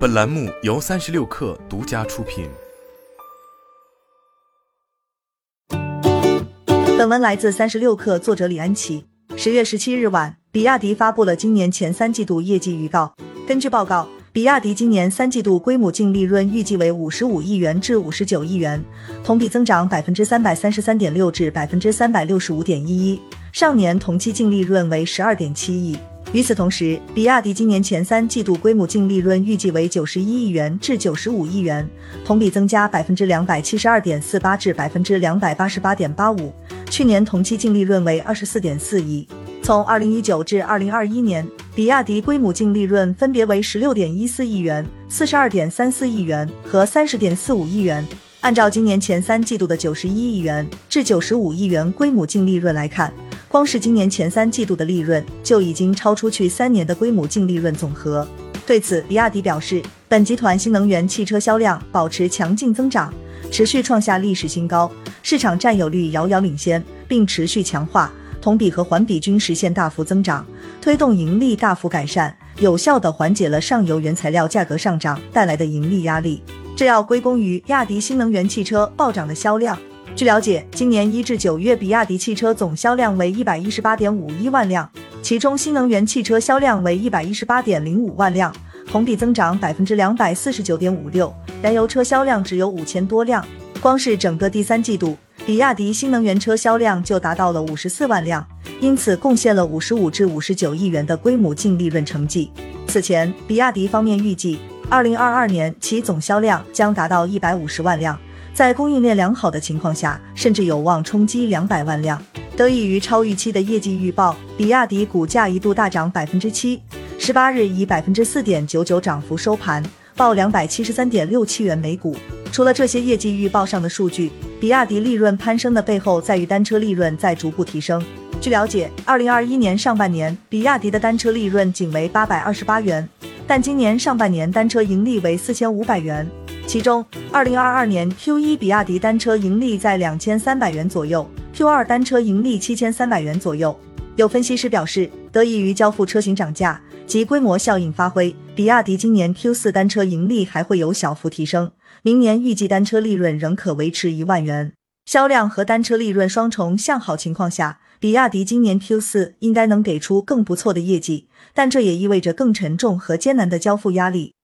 本栏目由三十六氪独家出品。本文来自三十六氪，作者李安琪。十月十七日晚，比亚迪发布了今年前三季度业绩预告。根据报告，比亚迪今年三季度归母净利润预计为五十五亿元至五十九亿元，同比增长百分之三百三十三点六至百分之三百六十五点一一。上年同期净利润为十二点七亿。与此同时，比亚迪今年前三季度归母净利润预计为九十一亿元至九十五亿元，同比增加百分之两百七十二点四八至百分之两百八十八点八五。去年同期净利润为二十四点四亿。从二零一九至二零二一年，比亚迪归母净利润分别为十六点一四亿元、四十二点三四亿元和三十点四五亿元。按照今年前三季度的九十一亿元至九十五亿元归母净利润来看，光是今年前三季度的利润就已经超出去三年的归母净利润总和。对此，比亚迪表示，本集团新能源汽车销量保持强劲增长，持续创下历史新高，市场占有率遥遥领先，并持续强化，同比和环比均实现大幅增长，推动盈利大幅改善，有效地缓解了上游原材料价格上涨带来的盈利压力。这要归功于比亚迪新能源汽车暴涨的销量。据了解，今年一至九月，比亚迪汽车总销量为一百一十八点五一万辆，其中新能源汽车销量为一百一十八点零五万辆，同比增长百分之两百四十九点五六；燃油车销量只有五千多辆。光是整个第三季度，比亚迪新能源车销量就达到了五十四万辆，因此贡献了五十五至五十九亿元的归母净利润成绩。此前，比亚迪方面预计，二零二二年其总销量将达到一百五十万辆。在供应链良好的情况下，甚至有望冲击两百万辆。得益于超预期的业绩预报，比亚迪股价一度大涨百分之七，十八日以百分之四点九九涨幅收盘，报两百七十三点六七元每股。除了这些业绩预报上的数据，比亚迪利润攀升的背后在于单车利润在逐步提升。据了解，二零二一年上半年，比亚迪的单车利润仅为八百二十八元，但今年上半年单车盈利为四千五百元。其中，二零二二年 Q 一比亚迪单车盈利在两千三百元左右，Q 二单车盈利七千三百元左右。有分析师表示，得益于交付车型涨价及规模效应发挥，比亚迪今年 Q 四单车盈利还会有小幅提升，明年预计单车利润仍可维持一万元。销量和单车利润双重向好情况下，比亚迪今年 Q 四应该能给出更不错的业绩，但这也意味着更沉重和艰难的交付压力。